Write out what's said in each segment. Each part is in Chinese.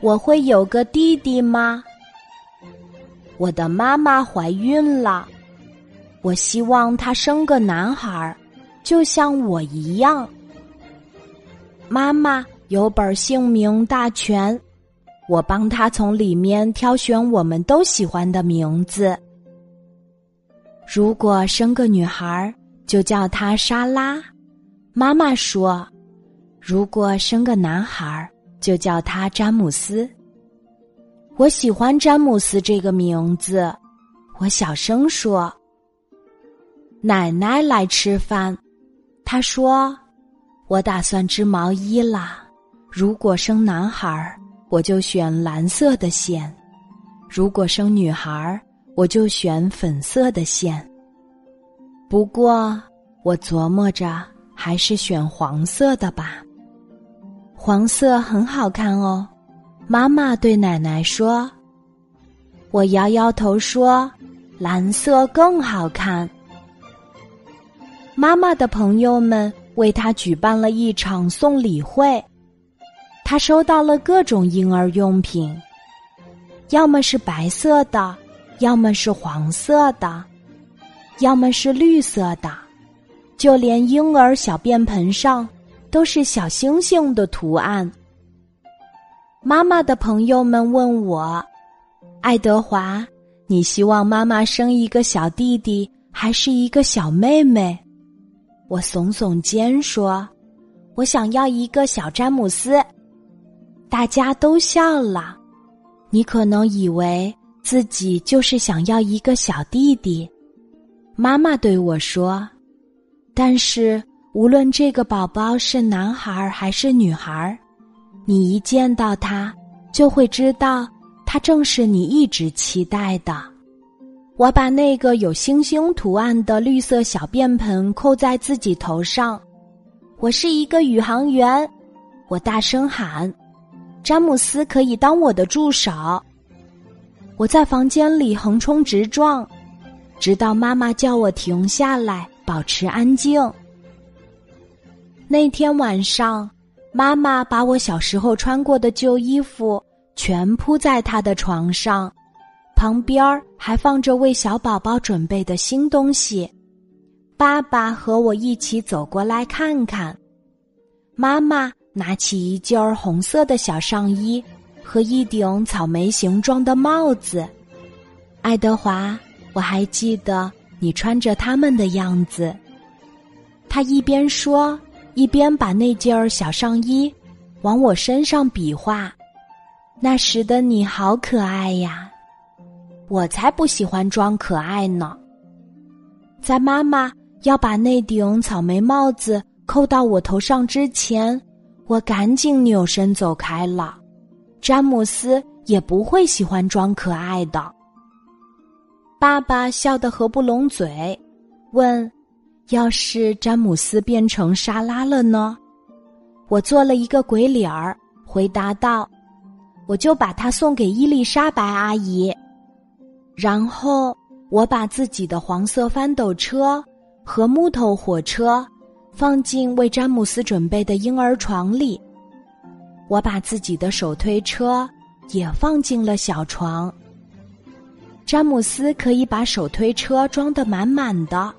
我会有个弟弟吗？我的妈妈怀孕了，我希望她生个男孩，就像我一样。妈妈有本姓名大全，我帮她从里面挑选我们都喜欢的名字。如果生个女孩，就叫她莎拉。妈妈说：“如果生个男孩，就叫他詹姆斯。”我喜欢詹姆斯这个名字。我小声说：“奶奶来吃饭。”她说：“我打算织毛衣啦。如果生男孩，我就选蓝色的线；如果生女孩，我就选粉色的线。不过，我琢磨着。”还是选黄色的吧，黄色很好看哦。妈妈对奶奶说：“我摇摇头说，蓝色更好看。”妈妈的朋友们为她举办了一场送礼会，她收到了各种婴儿用品，要么是白色的，要么是黄色的，要么是绿色的。就连婴儿小便盆上都是小星星的图案。妈妈的朋友们问我：“爱德华，你希望妈妈生一个小弟弟还是一个小妹妹？”我耸耸肩说：“我想要一个小詹姆斯。”大家都笑了。你可能以为自己就是想要一个小弟弟。妈妈对我说。但是，无论这个宝宝是男孩还是女孩，你一见到他，就会知道他正是你一直期待的。我把那个有星星图案的绿色小便盆扣在自己头上，我是一个宇航员。我大声喊：“詹姆斯可以当我的助手。”我在房间里横冲直撞，直到妈妈叫我停下来。保持安静。那天晚上，妈妈把我小时候穿过的旧衣服全铺在她的床上，旁边还放着为小宝宝准备的新东西。爸爸和我一起走过来看看。妈妈拿起一件红色的小上衣和一顶草莓形状的帽子。爱德华，我还记得。你穿着他们的样子，他一边说，一边把那件小上衣往我身上比划。那时的你好可爱呀！我才不喜欢装可爱呢。在妈妈要把那顶草莓帽子扣到我头上之前，我赶紧扭身走开了。詹姆斯也不会喜欢装可爱的。爸爸笑得合不拢嘴，问：“要是詹姆斯变成沙拉了呢？”我做了一个鬼脸儿，回答道：“我就把它送给伊丽莎白阿姨。”然后我把自己的黄色翻斗车和木头火车放进为詹姆斯准备的婴儿床里，我把自己的手推车也放进了小床。詹姆斯可以把手推车装得满满的，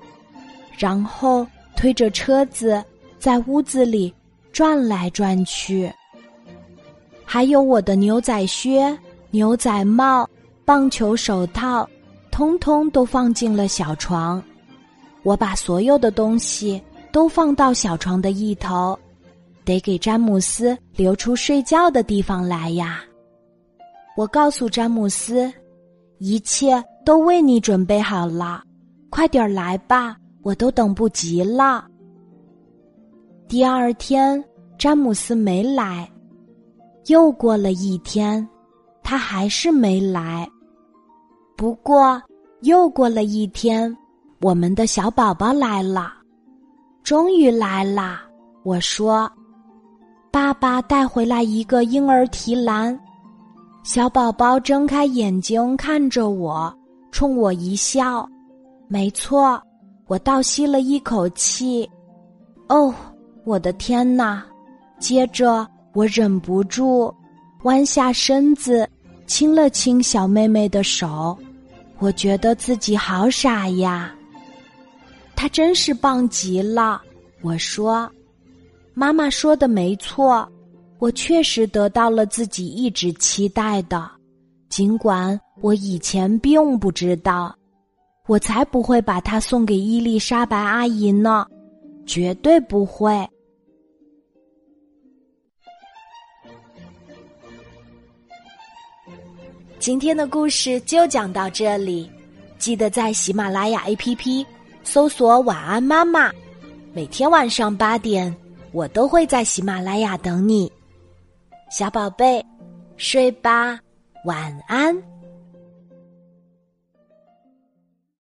然后推着车子在屋子里转来转去。还有我的牛仔靴、牛仔帽、棒球手套，通通都放进了小床。我把所有的东西都放到小床的一头，得给詹姆斯留出睡觉的地方来呀。我告诉詹姆斯。一切都为你准备好了，快点来吧，我都等不及了。第二天，詹姆斯没来，又过了一天，他还是没来。不过，又过了一天，我们的小宝宝来了，终于来啦！我说：“爸爸带回来一个婴儿提篮。”小宝宝睁开眼睛看着我，冲我一笑。没错，我倒吸了一口气。哦，我的天哪！接着我忍不住，弯下身子，亲了亲小妹妹的手。我觉得自己好傻呀。她真是棒极了，我说。妈妈说的没错，我确实得到了自己一直期待的，尽管我以前并不知道。我才不会把它送给伊丽莎白阿姨呢，绝对不会。今天的故事就讲到这里，记得在喜马拉雅 APP 搜索“晚安妈妈”，每天晚上八点，我都会在喜马拉雅等你，小宝贝，睡吧，晚安。